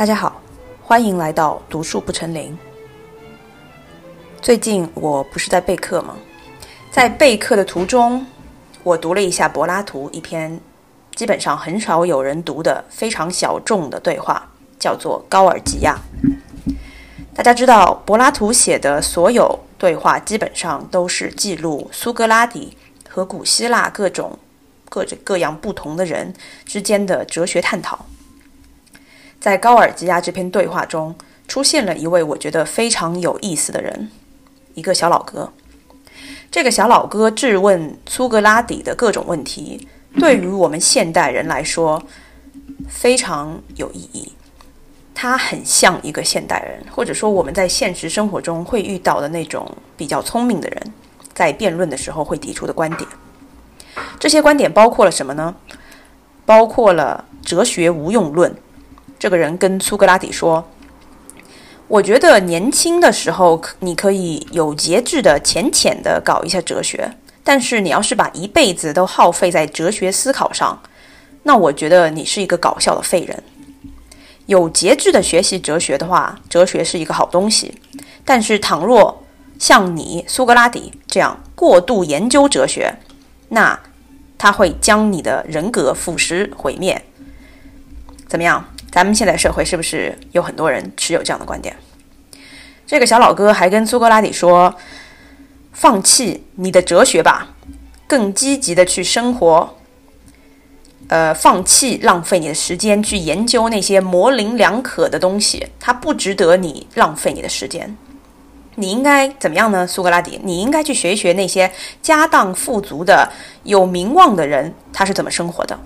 大家好，欢迎来到读书不成林。最近我不是在备课吗？在备课的途中，我读了一下柏拉图一篇基本上很少有人读的非常小众的对话，叫做《高尔吉亚》。大家知道，柏拉图写的所有对话基本上都是记录苏格拉底和古希腊各种各种各样不同的人之间的哲学探讨。在高尔基亚这篇对话中，出现了一位我觉得非常有意思的人，一个小老哥。这个小老哥质问苏格拉底的各种问题，对于我们现代人来说非常有意义。他很像一个现代人，或者说我们在现实生活中会遇到的那种比较聪明的人，在辩论的时候会提出的观点。这些观点包括了什么呢？包括了哲学无用论。这个人跟苏格拉底说：“我觉得年轻的时候，你可以有节制的、浅浅的搞一下哲学。但是你要是把一辈子都耗费在哲学思考上，那我觉得你是一个搞笑的废人。有节制的学习哲学的话，哲学是一个好东西。但是倘若像你苏格拉底这样过度研究哲学，那他会将你的人格腐蚀毁灭。怎么样？”咱们现在社会是不是有很多人持有这样的观点？这个小老哥还跟苏格拉底说：“放弃你的哲学吧，更积极的去生活。呃，放弃浪费你的时间去研究那些模棱两可的东西，它不值得你浪费你的时间。你应该怎么样呢？苏格拉底，你应该去学一学那些家当富足的、有名望的人，他是怎么生活的，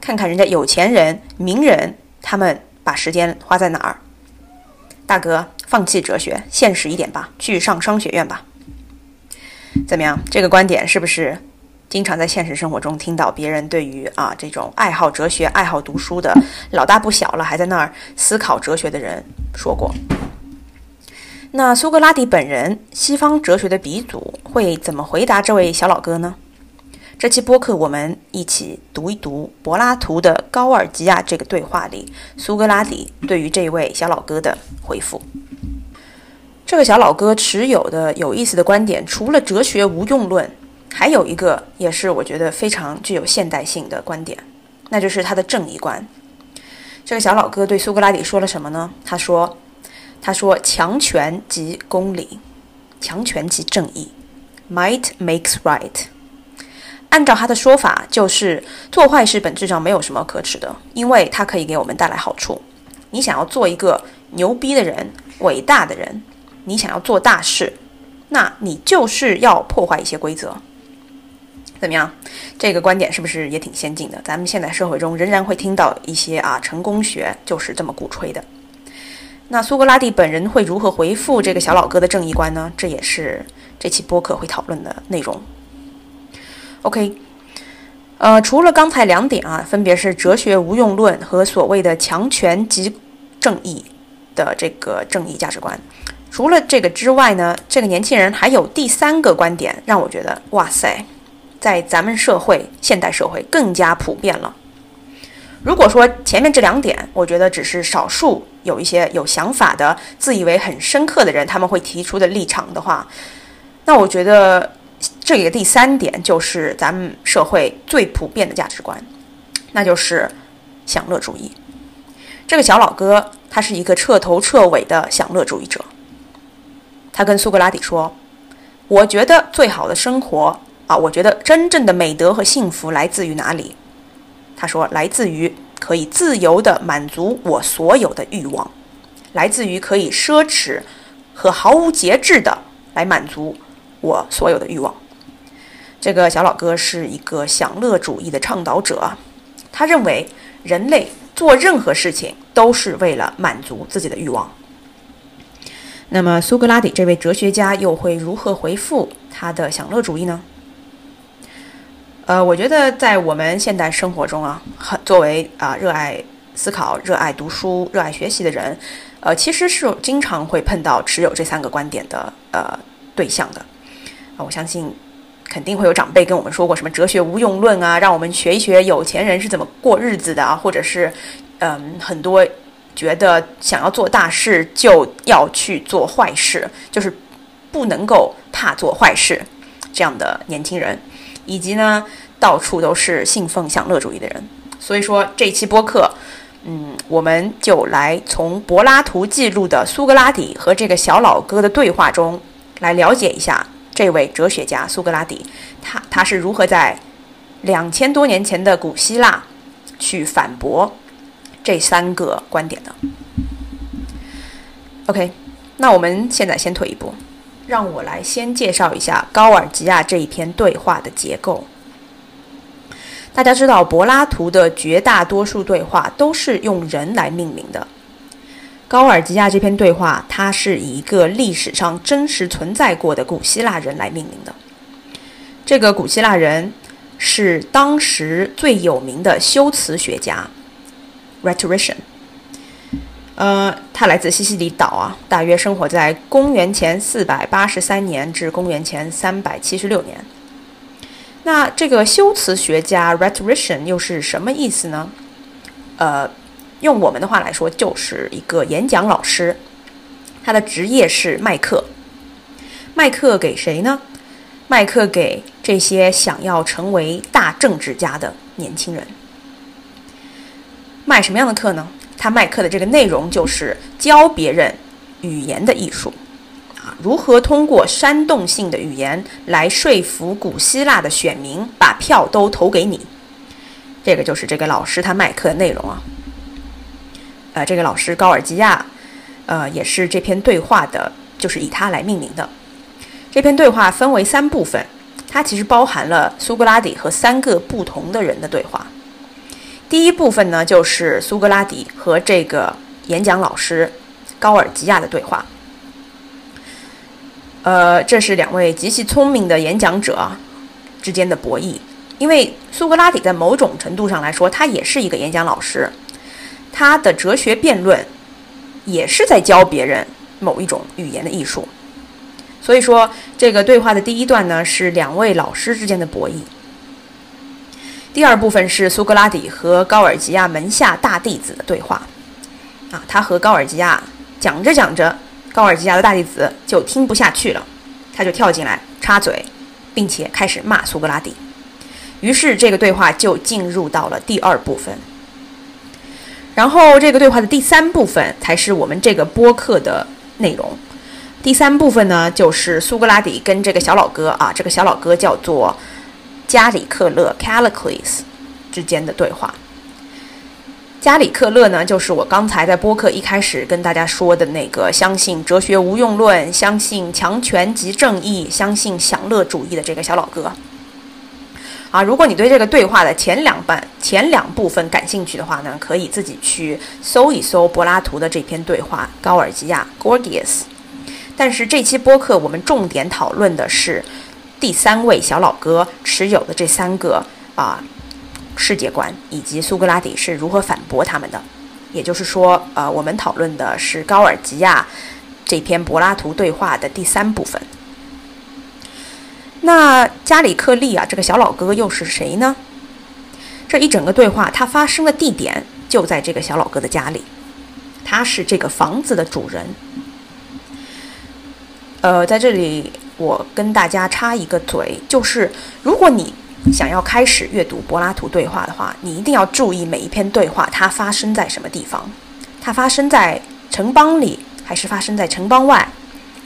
看看人家有钱人、名人。”他们把时间花在哪儿？大哥，放弃哲学，现实一点吧，去上商学院吧。怎么样？这个观点是不是经常在现实生活中听到别人对于啊这种爱好哲学、爱好读书的老大不小了，还在那儿思考哲学的人说过？那苏格拉底本人，西方哲学的鼻祖，会怎么回答这位小老哥呢？这期播客，我们一起读一读柏拉图的《高尔基亚》这个对话里，苏格拉底对于这位小老哥的回复。这个小老哥持有的有意思的观点，除了哲学无用论，还有一个也是我觉得非常具有现代性的观点，那就是他的正义观。这个小老哥对苏格拉底说了什么呢？他说：“他说强权即公理，强权即正义，might makes right。”按照他的说法，就是做坏事本质上没有什么可耻的，因为它可以给我们带来好处。你想要做一个牛逼的人、伟大的人，你想要做大事，那你就是要破坏一些规则。怎么样？这个观点是不是也挺先进的？咱们现在社会中仍然会听到一些啊，成功学就是这么鼓吹的。那苏格拉底本人会如何回复这个小老哥的正义观呢？这也是这期播客会讨论的内容。OK，呃，除了刚才两点啊，分别是哲学无用论和所谓的强权即正义的这个正义价值观。除了这个之外呢，这个年轻人还有第三个观点，让我觉得哇塞，在咱们社会现代社会更加普遍了。如果说前面这两点，我觉得只是少数有一些有想法的、自以为很深刻的人他们会提出的立场的话，那我觉得。这个第三点就是咱们社会最普遍的价值观，那就是享乐主义。这个小老哥他是一个彻头彻尾的享乐主义者。他跟苏格拉底说：“我觉得最好的生活啊，我觉得真正的美德和幸福来自于哪里？”他说：“来自于可以自由地满足我所有的欲望，来自于可以奢侈和毫无节制地来满足。”我所有的欲望。这个小老哥是一个享乐主义的倡导者，他认为人类做任何事情都是为了满足自己的欲望。那么苏格拉底这位哲学家又会如何回复他的享乐主义呢？呃，我觉得在我们现代生活中啊，很作为啊热爱思考、热爱读书、热爱学习的人，呃，其实是经常会碰到持有这三个观点的呃对象的。我相信，肯定会有长辈跟我们说过什么哲学无用论啊，让我们学一学有钱人是怎么过日子的啊，或者是，嗯，很多觉得想要做大事就要去做坏事，就是不能够怕做坏事这样的年轻人，以及呢到处都是信奉享乐主义的人。所以说这期播客，嗯，我们就来从柏拉图记录的苏格拉底和这个小老哥的对话中来了解一下这位哲学家苏格拉底，他他是如何在两千多年前的古希腊去反驳。这三个观点的，OK，那我们现在先退一步，让我来先介绍一下高尔吉亚这一篇对话的结构。大家知道，柏拉图的绝大多数对话都是用人来命名的。高尔吉亚这篇对话，它是以一个历史上真实存在过的古希腊人来命名的。这个古希腊人是当时最有名的修辞学家。Rhetorician，呃，他来自西西里岛啊，大约生活在公元前四百八十三年至公元前三百七十六年。那这个修辞学家 Rhetorician 又是什么意思呢？呃，用我们的话来说，就是一个演讲老师，他的职业是卖课，卖课给谁呢？卖课给这些想要成为大政治家的年轻人。卖什么样的课呢？他卖课的这个内容就是教别人语言的艺术，啊，如何通过煽动性的语言来说服古希腊的选民把票都投给你。这个就是这个老师他卖课的内容啊。呃，这个老师高尔基亚，呃，也是这篇对话的，就是以他来命名的。这篇对话分为三部分，它其实包含了苏格拉底和三个不同的人的对话。第一部分呢，就是苏格拉底和这个演讲老师高尔基亚的对话。呃，这是两位极其聪明的演讲者之间的博弈。因为苏格拉底在某种程度上来说，他也是一个演讲老师，他的哲学辩论也是在教别人某一种语言的艺术。所以说，这个对话的第一段呢，是两位老师之间的博弈。第二部分是苏格拉底和高尔吉亚门下大弟子的对话，啊，他和高尔吉亚讲着讲着，高尔吉亚的大弟子就听不下去了，他就跳进来插嘴，并且开始骂苏格拉底。于是这个对话就进入到了第二部分。然后这个对话的第三部分才是我们这个播客的内容。第三部分呢，就是苏格拉底跟这个小老哥啊，这个小老哥叫做。加里克勒 （Callicles） 之间的对话。加里克勒呢，就是我刚才在播客一开始跟大家说的那个相信哲学无用论、相信强权即正义、相信享乐主义的这个小老哥。啊，如果你对这个对话的前两半、前两部分感兴趣的话呢，可以自己去搜一搜柏拉图的这篇对话《高尔基亚》（Gorgias）。但是这期播客我们重点讨论的是。第三位小老哥持有的这三个啊世界观，以及苏格拉底是如何反驳他们的，也就是说，呃，我们讨论的是高尔吉亚这篇柏拉图对话的第三部分。那加里克利啊，这个小老哥又是谁呢？这一整个对话，它发生的地点就在这个小老哥的家里，他是这个房子的主人。呃，在这里。我跟大家插一个嘴，就是如果你想要开始阅读柏拉图对话的话，你一定要注意每一篇对话它发生在什么地方，它发生在城邦里，还是发生在城邦外？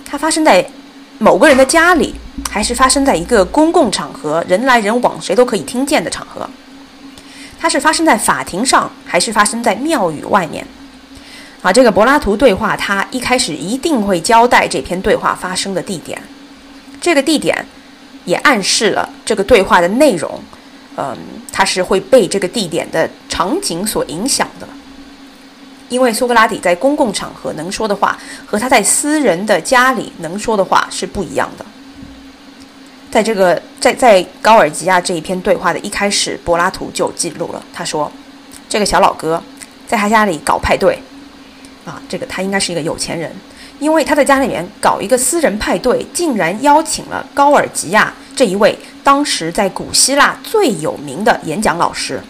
它发生在某个人的家里，还是发生在一个公共场合，人来人往，谁都可以听见的场合？它是发生在法庭上，还是发生在庙宇外面？啊，这个柏拉图对话，它一开始一定会交代这篇对话发生的地点。这个地点也暗示了这个对话的内容，嗯，它是会被这个地点的场景所影响的。因为苏格拉底在公共场合能说的话，和他在私人的家里能说的话是不一样的。在这个在在高尔吉亚这一篇对话的一开始，柏拉图就记录了，他说：“这个小老哥在他家里搞派对，啊，这个他应该是一个有钱人。”因为他在家里面搞一个私人派对，竟然邀请了高尔吉亚这一位当时在古希腊最有名的演讲老师。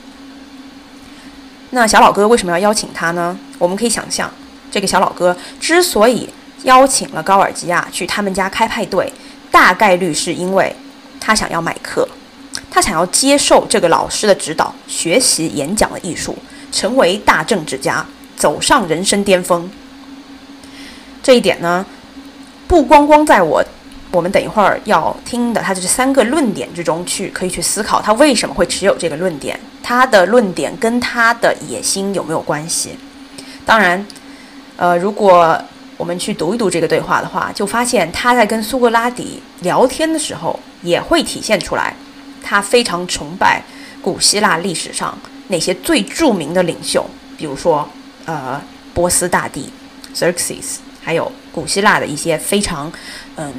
那小老哥为什么要邀请他呢？我们可以想象，这个小老哥之所以邀请了高尔基亚去他们家开派对，大概率是因为他想要买课，他想要接受这个老师的指导，学习演讲的艺术，成为大政治家，走上人生巅峰。这一点呢，不光光在我。我们等一会儿要听的，他这三个论点之中去可以去思考，他为什么会持有这个论点，他的论点跟他的野心有没有关系？当然，呃，如果我们去读一读这个对话的话，就发现他在跟苏格拉底聊天的时候，也会体现出来，他非常崇拜古希腊历史上那些最著名的领袖，比如说，呃，波斯大帝 Xerxes，还有古希腊的一些非常，嗯。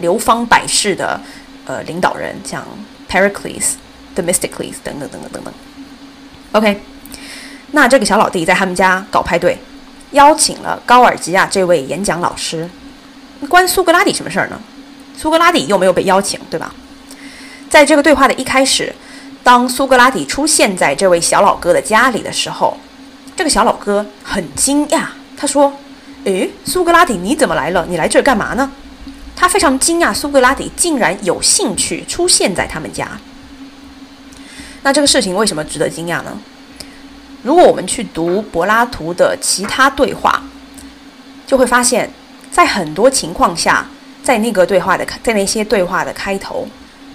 流芳百世的呃领导人，像 Pericles、Themistocles 等等等等等等。OK，那这个小老弟在他们家搞派对，邀请了高尔基亚这位演讲老师，关苏格拉底什么事儿呢？苏格拉底又没有被邀请，对吧？在这个对话的一开始，当苏格拉底出现在这位小老哥的家里的时候，这个小老哥很惊讶，他说：“诶，苏格拉底你怎么来了？你来这儿干嘛呢？”他非常惊讶，苏格拉底竟然有兴趣出现在他们家。那这个事情为什么值得惊讶呢？如果我们去读柏拉图的其他对话，就会发现，在很多情况下，在那个对话的在那些对话的开头，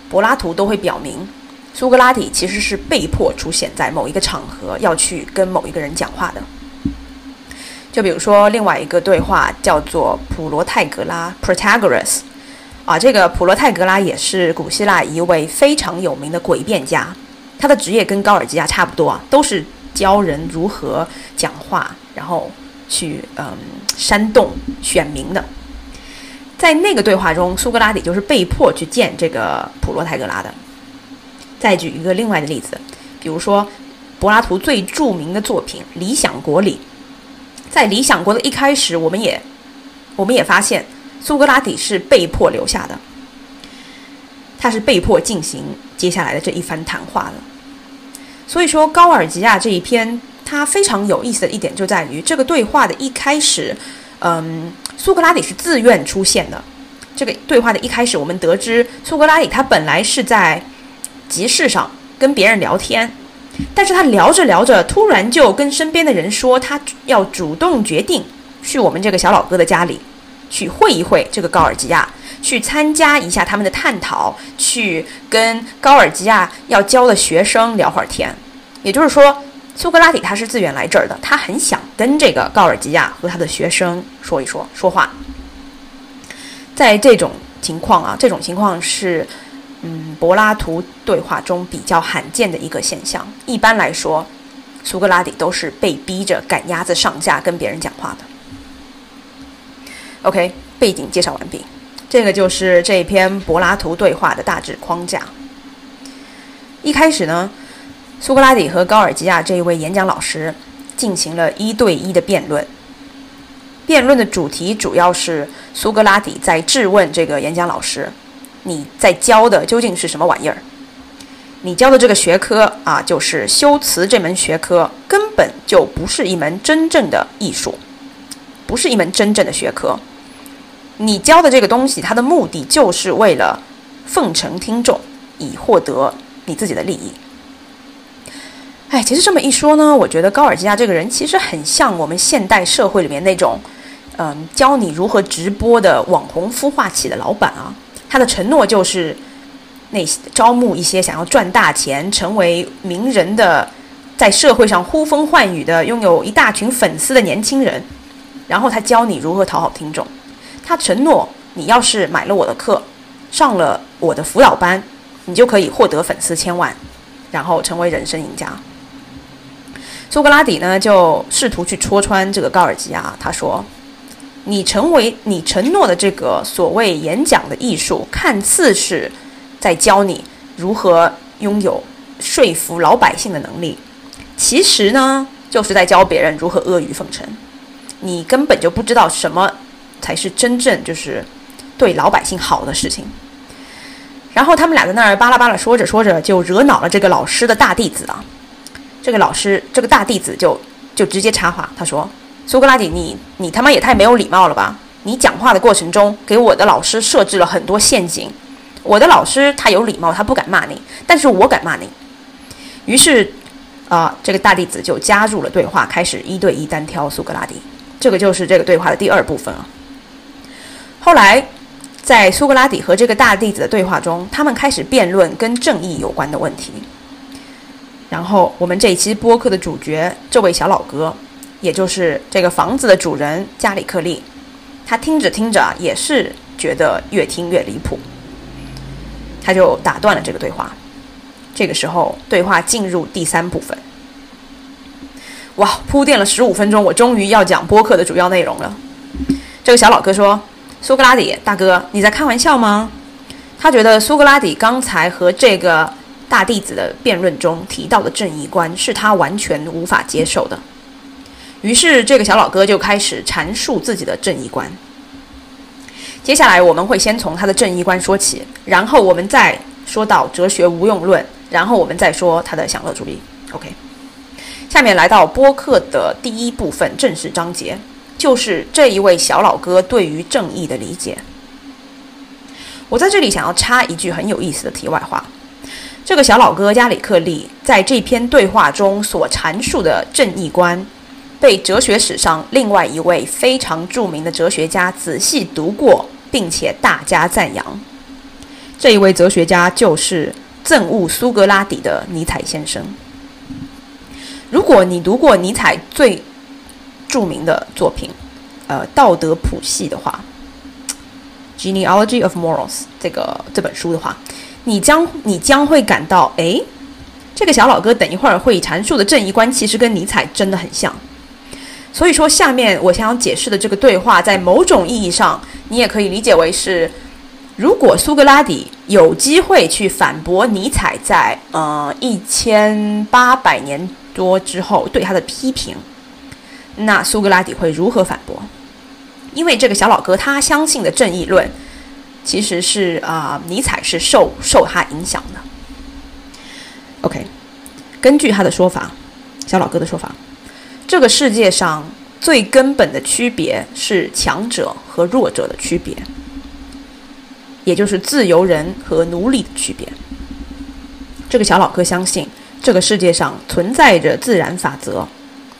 柏拉图都会表明，苏格拉底其实是被迫出现在某一个场合，要去跟某一个人讲话的。就比如说，另外一个对话叫做普罗泰格拉 （Protagoras），啊，这个普罗泰格拉也是古希腊一位非常有名的诡辩家，他的职业跟高尔基亚差不多啊，都是教人如何讲话，然后去嗯煽动选民的。在那个对话中，苏格拉底就是被迫去见这个普罗泰戈拉的。再举一个另外的例子，比如说柏拉图最著名的作品《理想国》里。在理想国的一开始，我们也，我们也发现苏格拉底是被迫留下的，他是被迫进行接下来的这一番谈话的。所以说，高尔吉亚这一篇，它非常有意思的一点就在于，这个对话的一开始，嗯，苏格拉底是自愿出现的。这个对话的一开始，我们得知苏格拉底他本来是在集市上跟别人聊天。但是他聊着聊着，突然就跟身边的人说，他要主动决定去我们这个小老哥的家里，去会一会这个高尔基亚，去参加一下他们的探讨，去跟高尔基亚要教的学生聊会儿天。也就是说，苏格拉底他是自愿来这儿的，他很想跟这个高尔基亚和他的学生说一说说话。在这种情况啊，这种情况是。嗯，柏拉图对话中比较罕见的一个现象。一般来说，苏格拉底都是被逼着赶鸭子上架跟别人讲话的。OK，背景介绍完毕，这个就是这篇柏拉图对话的大致框架。一开始呢，苏格拉底和高尔基亚这一位演讲老师进行了一对一的辩论。辩论的主题主要是苏格拉底在质问这个演讲老师。你在教的究竟是什么玩意儿？你教的这个学科啊，就是修辞这门学科，根本就不是一门真正的艺术，不是一门真正的学科。你教的这个东西，它的目的就是为了奉承听众，以获得你自己的利益。哎，其实这么一说呢，我觉得高尔基亚这个人其实很像我们现代社会里面那种，嗯，教你如何直播的网红孵化器的老板啊。他的承诺就是，那招募一些想要赚大钱、成为名人的，在社会上呼风唤雨的、拥有一大群粉丝的年轻人，然后他教你如何讨好听众。他承诺，你要是买了我的课，上了我的辅导班，你就可以获得粉丝千万，然后成为人生赢家。苏格拉底呢，就试图去戳穿这个高尔基啊，他说。你成为你承诺的这个所谓演讲的艺术，看似是在教你如何拥有说服老百姓的能力，其实呢，就是在教别人如何阿谀奉承。你根本就不知道什么才是真正就是对老百姓好的事情。然后他们俩在那儿巴拉巴拉说着说着，就惹恼了这个老师的大弟子啊。这个老师，这个大弟子就就直接插话，他说：“苏格拉底，你你他妈也太没有礼貌了吧！你讲话的过程中给我的老师设置了很多陷阱。我的老师他有礼貌，他不敢骂你，但是我敢骂你。于是，啊，这个大弟子就加入了对话，开始一对一单挑苏格拉底。这个就是这个对话的第二部分啊。后来，在苏格拉底和这个大弟子的对话中，他们开始辩论跟正义有关的问题。然后，我们这一期播客的主角，这位小老哥。也就是这个房子的主人加里克利，他听着听着也是觉得越听越离谱，他就打断了这个对话。这个时候，对话进入第三部分。哇，铺垫了十五分钟，我终于要讲播客的主要内容了。这个小老哥说：“苏格拉底大哥，你在开玩笑吗？”他觉得苏格拉底刚才和这个大弟子的辩论中提到的正义观是他完全无法接受的。于是，这个小老哥就开始阐述自己的正义观。接下来，我们会先从他的正义观说起，然后我们再说到哲学无用论，然后我们再说他的享乐主义。OK，下面来到播客的第一部分正式章节，就是这一位小老哥对于正义的理解。我在这里想要插一句很有意思的题外话：这个小老哥加里克利在这篇对话中所阐述的正义观。被哲学史上另外一位非常著名的哲学家仔细读过，并且大加赞扬。这一位哲学家就是憎恶苏格拉底的尼采先生。如果你读过尼采最著名的作品，呃，《道德谱系》的话，《Genealogy of Morals》这个这本书的话，你将你将会感到，哎，这个小老哥等一会儿会阐述的正义观，其实跟尼采真的很像。所以说，下面我想要解释的这个对话，在某种意义上，你也可以理解为是：如果苏格拉底有机会去反驳尼采在呃一千八百年多之后对他的批评，那苏格拉底会如何反驳？因为这个小老哥他相信的正义论，其实是啊，尼采是受受他影响的。OK，根据他的说法，小老哥的说法。这个世界上最根本的区别是强者和弱者的区别，也就是自由人和奴隶的区别。这个小老哥相信，这个世界上存在着自然法则，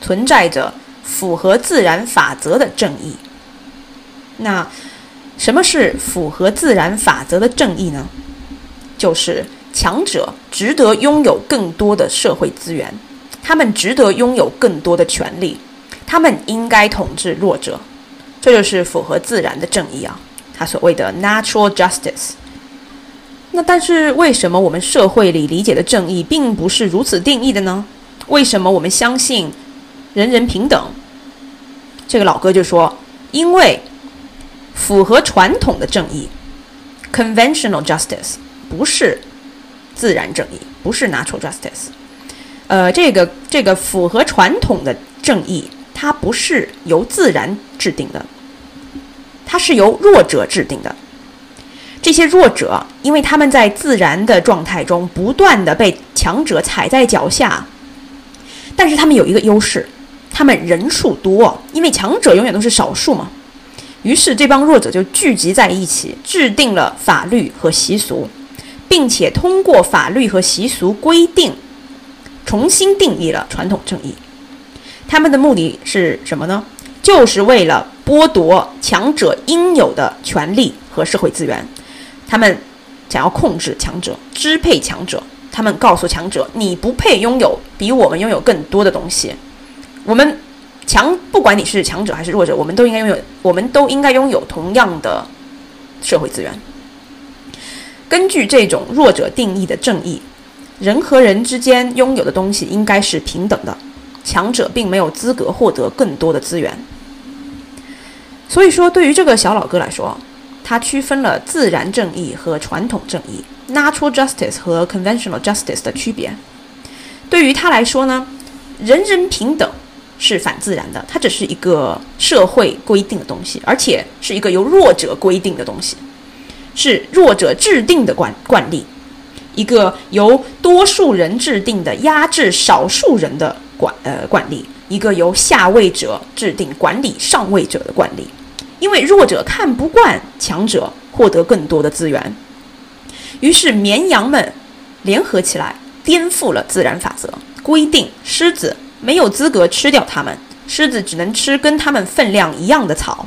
存在着符合自然法则的正义。那什么是符合自然法则的正义呢？就是强者值得拥有更多的社会资源。他们值得拥有更多的权利，他们应该统治弱者，这就是符合自然的正义啊，他所谓的 natural justice。那但是为什么我们社会里理解的正义并不是如此定义的呢？为什么我们相信人人平等？这个老哥就说，因为符合传统的正义 （conventional justice） 不是自然正义，不是 natural justice。呃，这个这个符合传统的正义，它不是由自然制定的，它是由弱者制定的。这些弱者，因为他们在自然的状态中不断的被强者踩在脚下，但是他们有一个优势，他们人数多，因为强者永远都是少数嘛。于是这帮弱者就聚集在一起，制定了法律和习俗，并且通过法律和习俗规定。重新定义了传统正义，他们的目的是什么呢？就是为了剥夺强者应有的权利和社会资源。他们想要控制强者，支配强者。他们告诉强者：“你不配拥有比我们拥有更多的东西。我们强，不管你是强者还是弱者，我们都应该拥有，我们都应该拥有同样的社会资源。”根据这种弱者定义的正义。人和人之间拥有的东西应该是平等的，强者并没有资格获得更多的资源。所以说，对于这个小老哥来说，他区分了自然正义和传统正义 （natural justice） 和 conventional justice 的区别。对于他来说呢，人人平等是反自然的，它只是一个社会规定的东西，而且是一个由弱者规定的东西，是弱者制定的惯惯例。一个由多数人制定的压制少数人的惯呃惯例，一个由下位者制定管理上位者的惯例，因为弱者看不惯强者获得更多的资源，于是绵羊们联合起来颠覆了自然法则，规定狮子没有资格吃掉它们，狮子只能吃跟它们分量一样的草。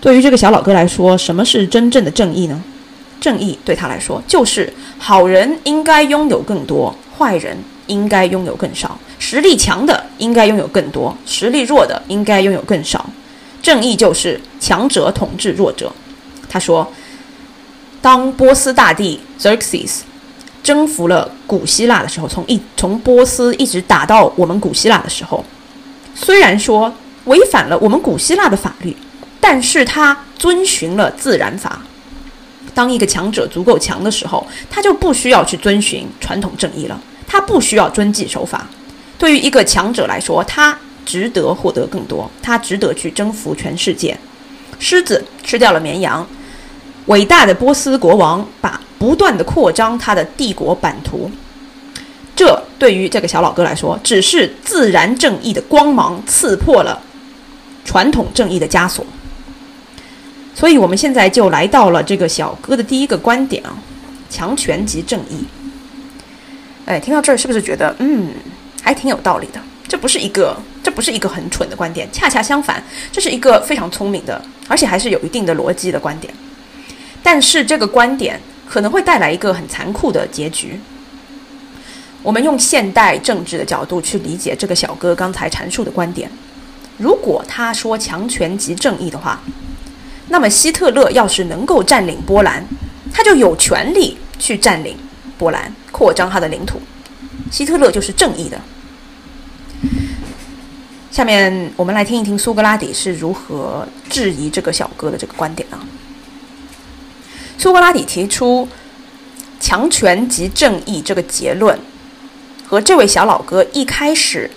对于这个小老哥来说，什么是真正的正义呢？正义对他来说，就是好人应该拥有更多，坏人应该拥有更少。实力强的应该拥有更多，实力弱的应该拥有更少。正义就是强者统治弱者。他说，当波斯大帝 Xerxes 征服了古希腊的时候，从一从波斯一直打到我们古希腊的时候，虽然说违反了我们古希腊的法律。但是他遵循了自然法。当一个强者足够强的时候，他就不需要去遵循传统正义了，他不需要遵纪守法。对于一个强者来说，他值得获得更多，他值得去征服全世界。狮子吃掉了绵羊，伟大的波斯国王把不断的扩张他的帝国版图。这对于这个小老哥来说，只是自然正义的光芒刺破了传统正义的枷锁。所以，我们现在就来到了这个小哥的第一个观点啊，强权即正义。哎，听到这儿是不是觉得，嗯，还挺有道理的？这不是一个，这不是一个很蠢的观点，恰恰相反，这是一个非常聪明的，而且还是有一定的逻辑的观点。但是，这个观点可能会带来一个很残酷的结局。我们用现代政治的角度去理解这个小哥刚才阐述的观点，如果他说强权即正义的话。那么希特勒要是能够占领波兰，他就有权利去占领波兰，扩张他的领土。希特勒就是正义的。下面我们来听一听苏格拉底是如何质疑这个小哥的这个观点啊。苏格拉底提出“强权即正义”这个结论，和这位小老哥一开始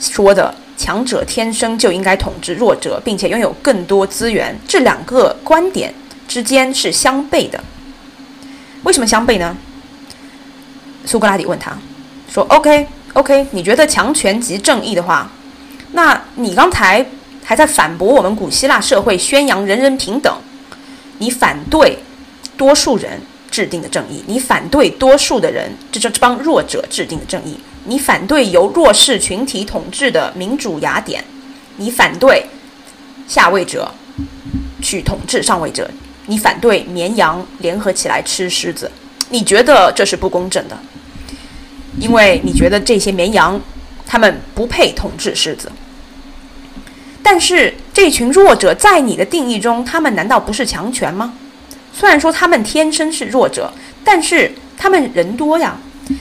说的。强者天生就应该统治弱者，并且拥有更多资源。这两个观点之间是相悖的。为什么相悖呢？苏格拉底问他说：“OK，OK，你觉得强权即正义的话，那你刚才还在反驳我们古希腊社会宣扬人人平等，你反对多数人制定的正义，你反对多数的人这这帮弱者制定的正义。”你反对由弱势群体统治的民主雅典，你反对下位者去统治上位者，你反对绵羊联合起来吃狮子，你觉得这是不公正的，因为你觉得这些绵羊他们不配统治狮子。但是这群弱者在你的定义中，他们难道不是强权吗？虽然说他们天生是弱者，但是他们人多呀。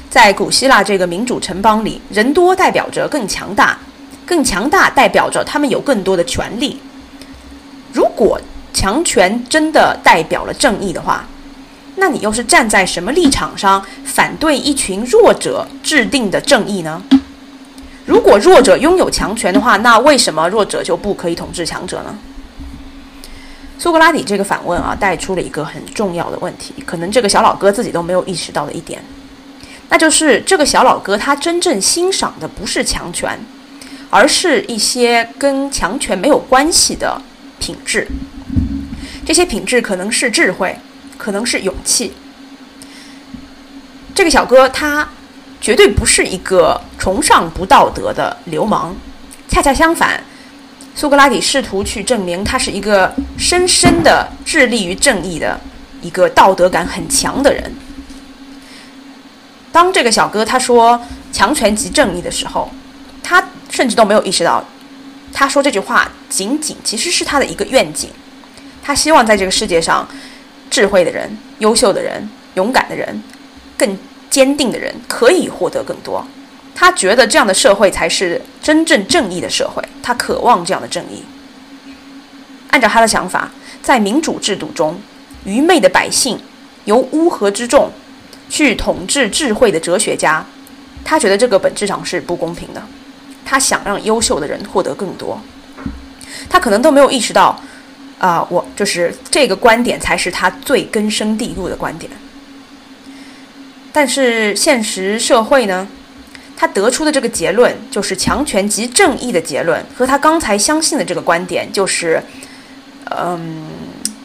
在古希腊这个民主城邦里，人多代表着更强大，更强大代表着他们有更多的权利。如果强权真的代表了正义的话，那你又是站在什么立场上反对一群弱者制定的正义呢？如果弱者拥有强权的话，那为什么弱者就不可以统治强者呢？苏格拉底这个反问啊，带出了一个很重要的问题，可能这个小老哥自己都没有意识到的一点。那就是这个小老哥，他真正欣赏的不是强权，而是一些跟强权没有关系的品质。这些品质可能是智慧，可能是勇气。这个小哥他绝对不是一个崇尚不道德的流氓，恰恰相反，苏格拉底试图去证明他是一个深深的致力于正义的一个道德感很强的人。当这个小哥他说“强权即正义”的时候，他甚至都没有意识到，他说这句话仅仅其实是他的一个愿景。他希望在这个世界上，智慧的人、优秀的人、勇敢的人、更坚定的人可以获得更多。他觉得这样的社会才是真正正义的社会，他渴望这样的正义。按照他的想法，在民主制度中，愚昧的百姓由乌合之众。去统治智慧的哲学家，他觉得这个本质上是不公平的。他想让优秀的人获得更多，他可能都没有意识到，啊，我就是这个观点才是他最根深蒂固的观点。但是现实社会呢，他得出的这个结论就是强权即正义的结论，和他刚才相信的这个观点就是，嗯，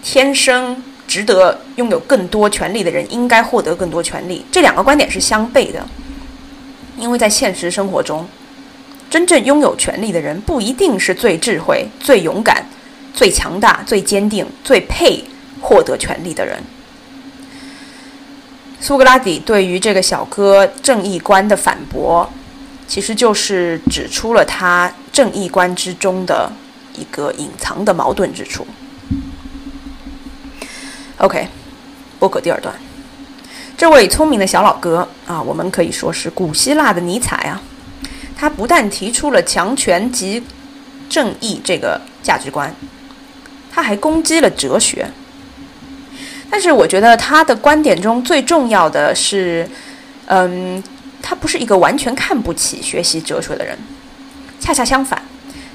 天生值得拥有更多权利的人应该获得更多权利，这两个观点是相悖的，因为在现实生活中，真正拥有权利的人不一定是最智慧、最勇敢、最强大、最坚定、最配获得权利的人。苏格拉底对于这个小哥正义观的反驳，其实就是指出了他正义观之中的一个隐藏的矛盾之处。OK，播客第二段，这位聪明的小老哥啊，我们可以说是古希腊的尼采啊，他不但提出了强权及正义这个价值观，他还攻击了哲学。但是我觉得他的观点中最重要的是，嗯，他不是一个完全看不起学习哲学的人，恰恰相反，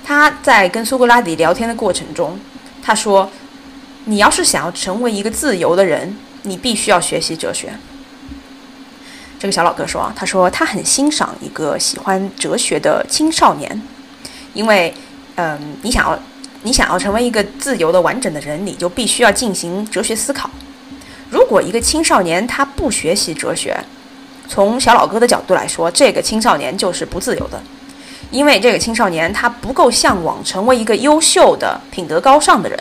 他在跟苏格拉底聊天的过程中，他说：“你要是想要成为一个自由的人，你必须要学习哲学。”这个小老哥说啊：“他说他很欣赏一个喜欢哲学的青少年，因为，嗯，你想要。”你想要成为一个自由的、完整的人，你就必须要进行哲学思考。如果一个青少年他不学习哲学，从小老哥的角度来说，这个青少年就是不自由的，因为这个青少年他不够向往成为一个优秀的、品德高尚的人。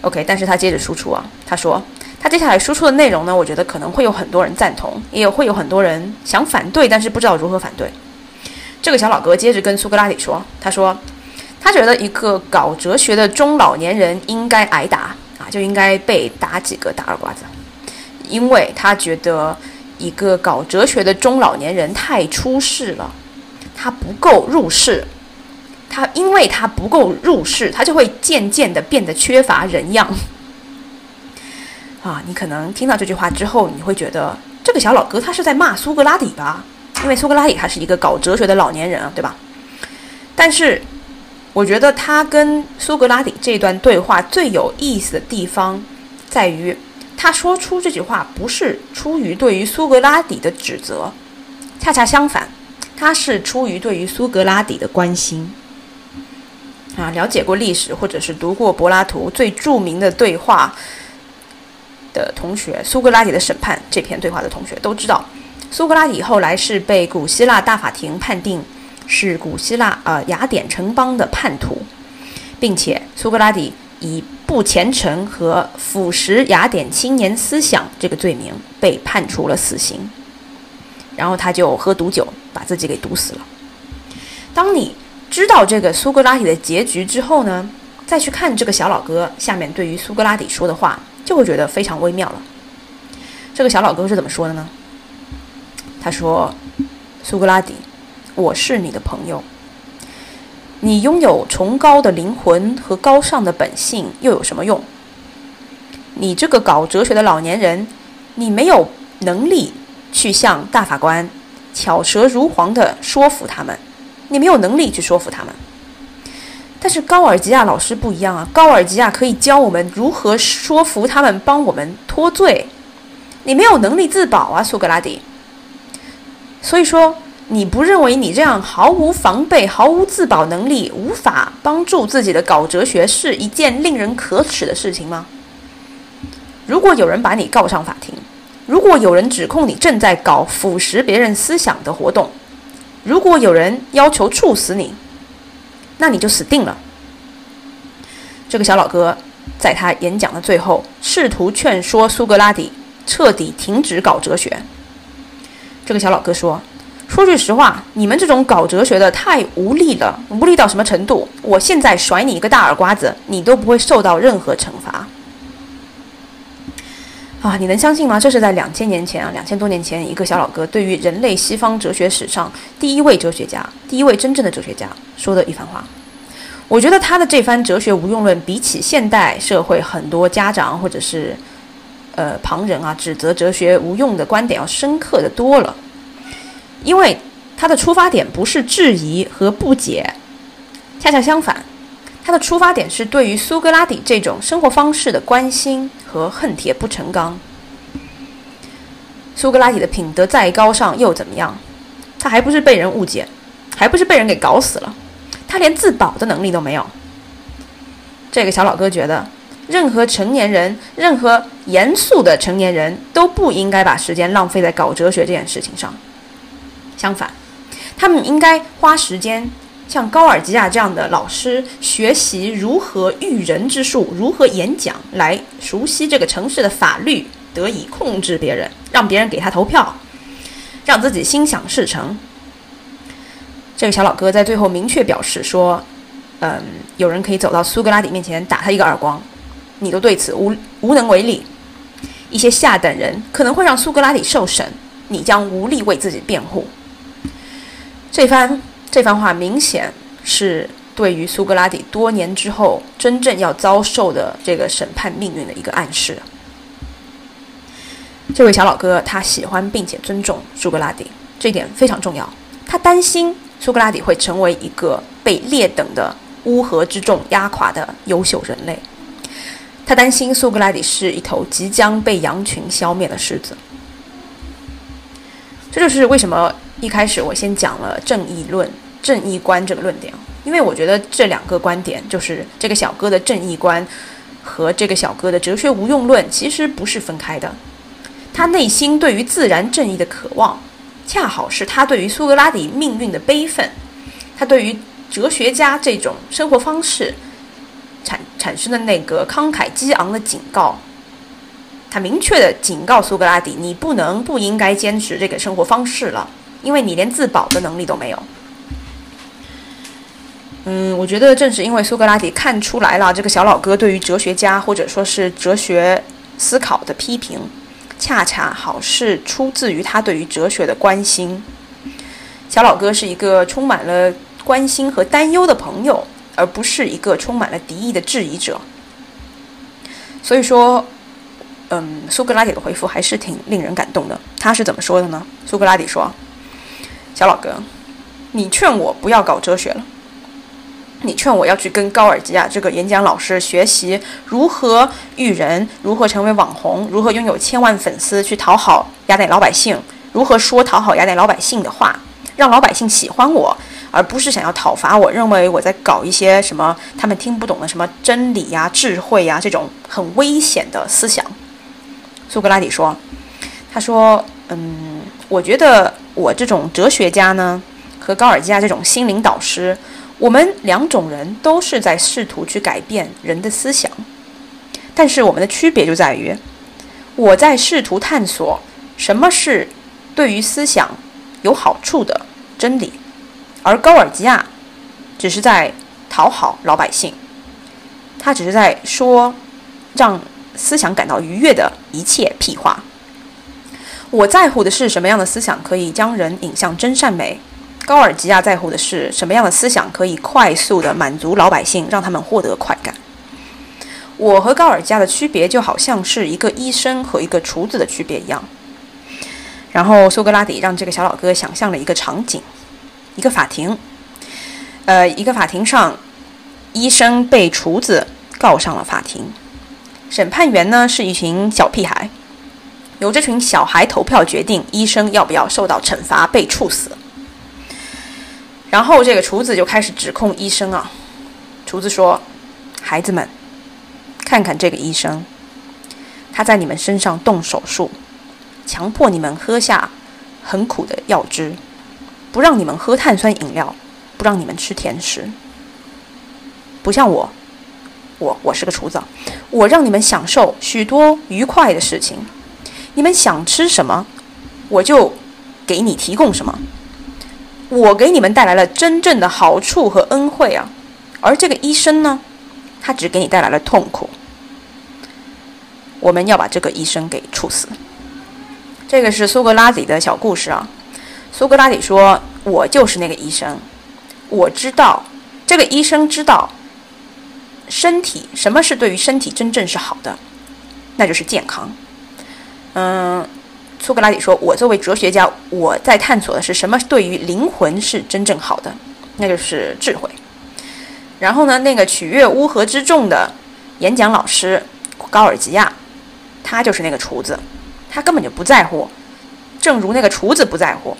OK，但是他接着输出啊，他说他接下来输出的内容呢，我觉得可能会有很多人赞同，也会有很多人想反对，但是不知道如何反对。这个小老哥接着跟苏格拉底说，他说。他觉得一个搞哲学的中老年人应该挨打啊，就应该被打几个大耳刮子，因为他觉得一个搞哲学的中老年人太出世了，他不够入世，他因为他不够入世，他就会渐渐的变得缺乏人样。啊，你可能听到这句话之后，你会觉得这个小老哥他是在骂苏格拉底吧？因为苏格拉底他是一个搞哲学的老年人啊，对吧？但是。我觉得他跟苏格拉底这段对话最有意思的地方，在于他说出这句话不是出于对于苏格拉底的指责，恰恰相反，他是出于对于苏格拉底的关心。啊，了解过历史或者是读过柏拉图最著名的对话的同学，《苏格拉底的审判》这篇对话的同学都知道，苏格拉底后来是被古希腊大法庭判定。是古希腊呃雅典城邦的叛徒，并且苏格拉底以不虔诚和腐蚀雅典青年思想这个罪名被判处了死刑，然后他就喝毒酒把自己给毒死了。当你知道这个苏格拉底的结局之后呢，再去看这个小老哥下面对于苏格拉底说的话，就会觉得非常微妙了。这个小老哥是怎么说的呢？他说：“苏格拉底。”我是你的朋友，你拥有崇高的灵魂和高尚的本性又有什么用？你这个搞哲学的老年人，你没有能力去向大法官巧舌如簧地说服他们，你没有能力去说服他们。但是高尔吉亚老师不一样啊，高尔吉亚可以教我们如何说服他们帮我们脱罪。你没有能力自保啊，苏格拉底。所以说。你不认为你这样毫无防备、毫无自保能力、无法帮助自己的搞哲学是一件令人可耻的事情吗？如果有人把你告上法庭，如果有人指控你正在搞腐蚀别人思想的活动，如果有人要求处死你，那你就死定了。这个小老哥在他演讲的最后，试图劝说苏格拉底彻底停止搞哲学。这个小老哥说。说句实话，你们这种搞哲学的太无力了，无力到什么程度？我现在甩你一个大耳刮子，你都不会受到任何惩罚。啊，你能相信吗？这是在两千年前啊，两千多年前，一个小老哥对于人类西方哲学史上第一位哲学家，第一位真正的哲学家说的一番话。我觉得他的这番哲学无用论，比起现代社会很多家长或者是呃旁人啊指责哲学无用的观点要深刻的多了。因为他的出发点不是质疑和不解，恰恰相反，他的出发点是对于苏格拉底这种生活方式的关心和恨铁不成钢。苏格拉底的品德再高尚又怎么样？他还不是被人误解，还不是被人给搞死了？他连自保的能力都没有。这个小老哥觉得，任何成年人，任何严肃的成年人都不应该把时间浪费在搞哲学这件事情上。相反，他们应该花时间像高尔基亚这样的老师学习如何驭人之术，如何演讲，来熟悉这个城市的法律，得以控制别人，让别人给他投票，让自己心想事成。这个小老哥在最后明确表示说：“嗯，有人可以走到苏格拉底面前打他一个耳光，你都对此无无能为力。一些下等人可能会让苏格拉底受审，你将无力为自己辩护。”这番这番话明显是对于苏格拉底多年之后真正要遭受的这个审判命运的一个暗示。这位小老哥他喜欢并且尊重苏格拉底，这点非常重要。他担心。苏格拉底会成为一个被劣等的乌合之众压垮的优秀人类。他担心苏格拉底是一头即将被羊群消灭的狮子。这就是为什么一开始我先讲了正义论、正义观这个论点，因为我觉得这两个观点，就是这个小哥的正义观和这个小哥的哲学无用论，其实不是分开的。他内心对于自然正义的渴望。恰好是他对于苏格拉底命运的悲愤，他对于哲学家这种生活方式产产生的那个慷慨激昂的警告，他明确的警告苏格拉底：你不能不应该坚持这个生活方式了，因为你连自保的能力都没有。嗯，我觉得正是因为苏格拉底看出来了这个小老哥对于哲学家或者说是哲学思考的批评。恰恰好是出自于他对于哲学的关心。小老哥是一个充满了关心和担忧的朋友，而不是一个充满了敌意的质疑者。所以说，嗯，苏格拉底的回复还是挺令人感动的。他是怎么说的呢？苏格拉底说：“小老哥，你劝我不要搞哲学了。”你劝我要去跟高尔基亚这个演讲老师学习如何育人，如何成为网红，如何拥有千万粉丝去讨好雅典老百姓，如何说讨好雅典老百姓的话，让老百姓喜欢我，而不是想要讨伐我，认为我在搞一些什么他们听不懂的什么真理呀、智慧呀这种很危险的思想。苏格拉底说：“他说，嗯，我觉得我这种哲学家呢，和高尔基亚这种心灵导师。”我们两种人都是在试图去改变人的思想，但是我们的区别就在于，我在试图探索什么是对于思想有好处的真理，而高尔基亚只是在讨好老百姓，他只是在说让思想感到愉悦的一切屁话。我在乎的是什么样的思想可以将人引向真善美。高尔基亚在乎的是什么样的思想可以快速的满足老百姓，让他们获得快感。我和高尔基亚的区别就好像是一个医生和一个厨子的区别一样。然后苏格拉底让这个小老哥想象了一个场景：一个法庭，呃，一个法庭上，医生被厨子告上了法庭，审判员呢是一群小屁孩，由这群小孩投票决定医生要不要受到惩罚，被处死。然后这个厨子就开始指控医生啊。厨子说：“孩子们，看看这个医生，他在你们身上动手术，强迫你们喝下很苦的药汁，不让你们喝碳酸饮料，不让你们吃甜食。不像我，我我是个厨子，我让你们享受许多愉快的事情。你们想吃什么，我就给你提供什么。”我给你们带来了真正的好处和恩惠啊，而这个医生呢，他只给你带来了痛苦。我们要把这个医生给处死。这个是苏格拉底的小故事啊。苏格拉底说：“我就是那个医生，我知道这个医生知道身体什么是对于身体真正是好的，那就是健康。”嗯。苏格拉底说：“我作为哲学家，我在探索的是什么对于灵魂是真正好的，那就是智慧。然后呢，那个取悦乌合之众的演讲老师高尔基亚，他就是那个厨子，他根本就不在乎，正如那个厨子不在乎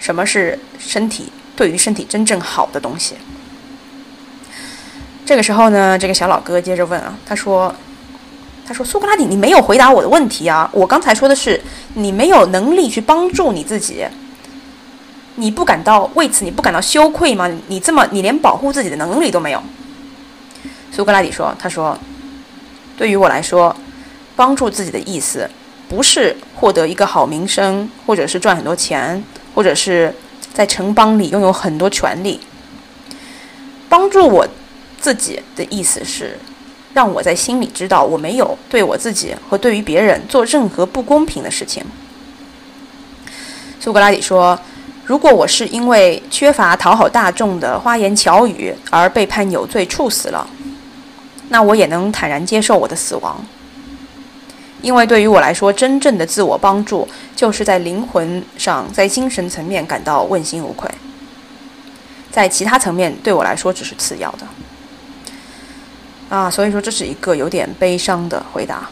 什么是身体对于身体真正好的东西。这个时候呢，这个小老哥接着问啊，他说：“他说苏格拉底，你没有回答我的问题啊！我刚才说的是你没有能力去帮助你自己，你不感到为此你不感到羞愧吗？你这么你连保护自己的能力都没有。”苏格拉底说：“他说，对于我来说，帮助自己的意思。”不是获得一个好名声，或者是赚很多钱，或者是在城邦里拥有很多权利。帮助我自己的意思是，让我在心里知道我没有对我自己和对于别人做任何不公平的事情。苏格拉底说：“如果我是因为缺乏讨好大众的花言巧语而被判有罪处死了，那我也能坦然接受我的死亡。”因为对于我来说，真正的自我帮助就是在灵魂上、在精神层面感到问心无愧，在其他层面对我来说只是次要的。啊，所以说这是一个有点悲伤的回答。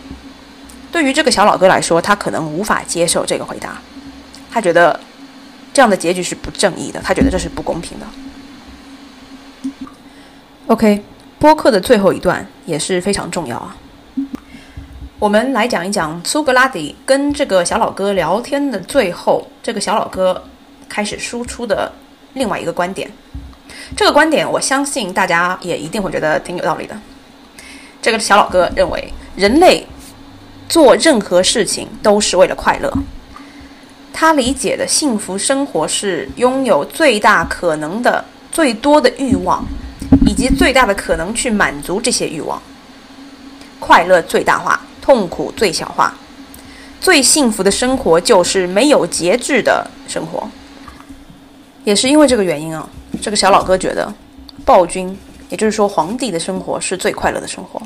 对于这个小老哥来说，他可能无法接受这个回答，他觉得这样的结局是不正义的，他觉得这是不公平的。OK，播客的最后一段也是非常重要啊。我们来讲一讲苏格拉底跟这个小老哥聊天的最后，这个小老哥开始输出的另外一个观点。这个观点，我相信大家也一定会觉得挺有道理的。这个小老哥认为，人类做任何事情都是为了快乐。他理解的幸福生活是拥有最大可能的、最多的欲望，以及最大的可能去满足这些欲望，快乐最大化。痛苦最小化，最幸福的生活就是没有节制的生活。也是因为这个原因啊，这个小老哥觉得暴君，也就是说皇帝的生活是最快乐的生活，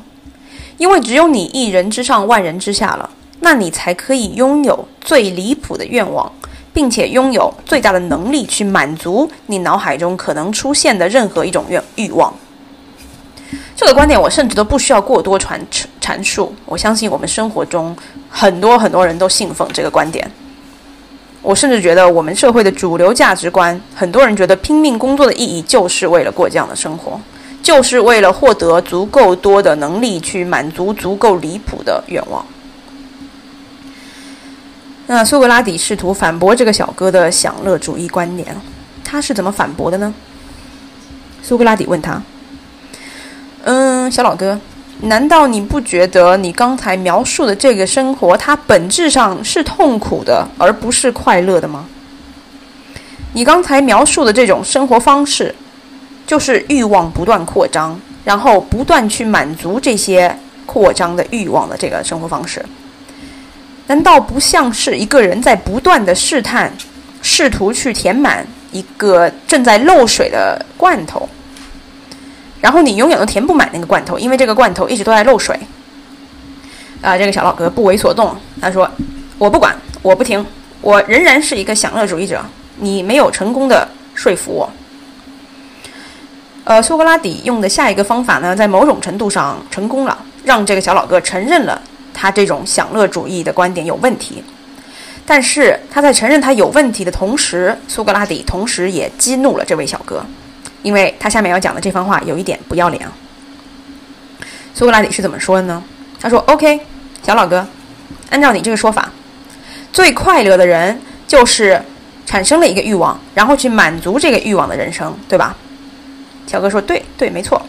因为只有你一人之上万人之下了，那你才可以拥有最离谱的愿望，并且拥有最大的能力去满足你脑海中可能出现的任何一种愿欲望。这个观点我甚至都不需要过多传阐述，我相信我们生活中很多很多人都信奉这个观点。我甚至觉得我们社会的主流价值观，很多人觉得拼命工作的意义就是为了过这样的生活，就是为了获得足够多的能力去满足足够离谱的愿望。那苏格拉底试图反驳这个小哥的享乐主义观点，他是怎么反驳的呢？苏格拉底问他。嗯，小老哥，难道你不觉得你刚才描述的这个生活，它本质上是痛苦的，而不是快乐的吗？你刚才描述的这种生活方式，就是欲望不断扩张，然后不断去满足这些扩张的欲望的这个生活方式，难道不像是一个人在不断的试探，试图去填满一个正在漏水的罐头？然后你永远都填不满那个罐头，因为这个罐头一直都在漏水。啊，这个小老哥不为所动，他说：“我不管，我不听，我仍然是一个享乐主义者。你没有成功的说服我。”呃，苏格拉底用的下一个方法呢，在某种程度上成功了，让这个小老哥承认了他这种享乐主义的观点有问题。但是他在承认他有问题的同时，苏格拉底同时也激怒了这位小哥。因为他下面要讲的这番话有一点不要脸啊。苏格拉底是怎么说的呢？他说：“OK，小老哥，按照你这个说法，最快乐的人就是产生了一个欲望，然后去满足这个欲望的人生，对吧？”小哥说：“对，对，没错。”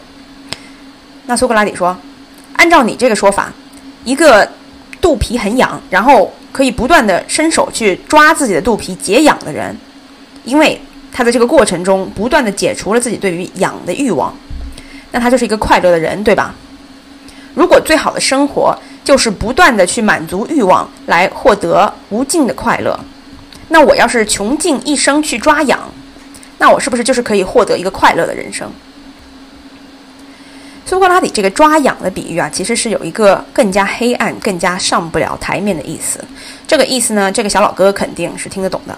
那苏格拉底说：“按照你这个说法，一个肚皮很痒，然后可以不断的伸手去抓自己的肚皮解痒的人，因为……”他在这个过程中不断的解除了自己对于痒的欲望，那他就是一个快乐的人，对吧？如果最好的生活就是不断的去满足欲望来获得无尽的快乐，那我要是穷尽一生去抓痒，那我是不是就是可以获得一个快乐的人生？苏格拉底这个抓痒的比喻啊，其实是有一个更加黑暗、更加上不了台面的意思。这个意思呢，这个小老哥肯定是听得懂的。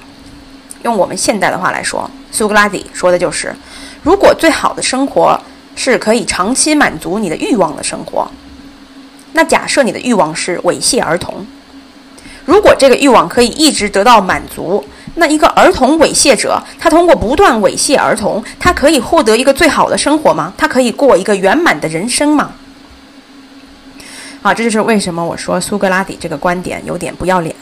用我们现代的话来说，苏格拉底说的就是：如果最好的生活是可以长期满足你的欲望的生活，那假设你的欲望是猥亵儿童；如果这个欲望可以一直得到满足，那一个儿童猥亵者，他通过不断猥亵儿童，他可以获得一个最好的生活吗？他可以过一个圆满的人生吗？啊，这就是为什么我说苏格拉底这个观点有点不要脸，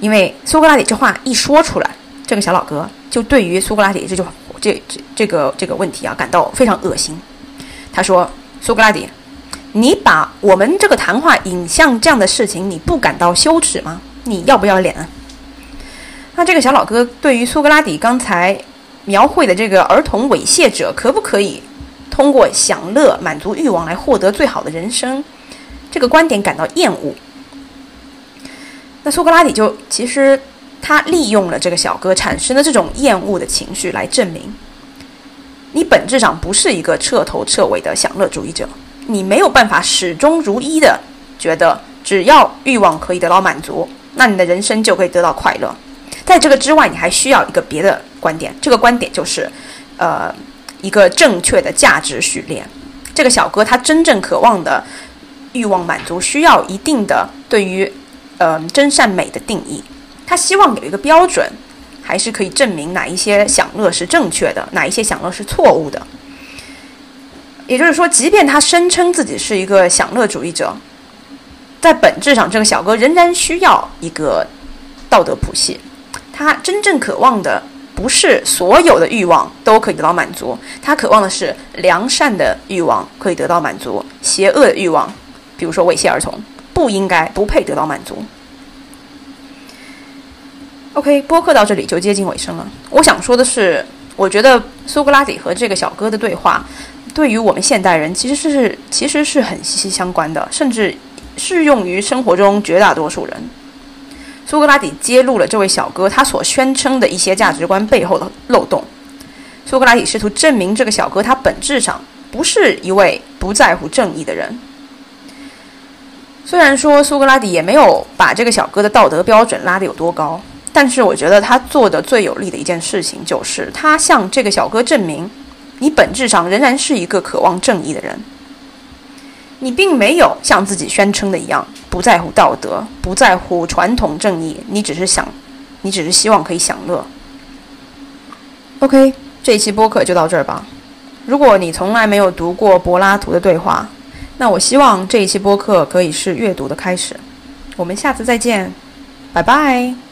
因为苏格拉底这话一说出来，这个小老哥就对于苏格拉底这句话这这这个这个问题啊感到非常恶心。他说：“苏格拉底，你把我们这个谈话引向这样的事情，你不感到羞耻吗？你要不要脸？”那这个小老哥对于苏格拉底刚才描绘的这个儿童猥亵者，可不可以通过享乐满足欲望来获得最好的人生，这个观点感到厌恶。那苏格拉底就其实他利用了这个小哥产生的这种厌恶的情绪来证明，你本质上不是一个彻头彻尾的享乐主义者，你没有办法始终如一的觉得只要欲望可以得到满足，那你的人生就可以得到快乐。在这个之外，你还需要一个别的观点。这个观点就是，呃，一个正确的价值序列。这个小哥他真正渴望的欲望满足，需要一定的对于呃真善美的定义。他希望有一个标准，还是可以证明哪一些享乐是正确的，哪一些享乐是错误的。也就是说，即便他声称自己是一个享乐主义者，在本质上，这个小哥仍然需要一个道德谱系。他真正渴望的不是所有的欲望都可以得到满足，他渴望的是良善的欲望可以得到满足，邪恶的欲望，比如说猥亵儿童，不应该不配得到满足。OK，播客到这里就接近尾声了。我想说的是，我觉得苏格拉底和这个小哥的对话，对于我们现代人其实是其实是很息息相关的，甚至适用于生活中绝大多数人。苏格拉底揭露了这位小哥他所宣称的一些价值观背后的漏洞。苏格拉底试图证明这个小哥他本质上不是一位不在乎正义的人。虽然说苏格拉底也没有把这个小哥的道德标准拉得有多高，但是我觉得他做的最有力的一件事情就是他向这个小哥证明，你本质上仍然是一个渴望正义的人。你并没有像自己宣称的一样不在乎道德，不在乎传统正义，你只是想，你只是希望可以享乐。OK，这一期播客就到这儿吧。如果你从来没有读过柏拉图的对话，那我希望这一期播客可以是阅读的开始。我们下次再见，拜拜。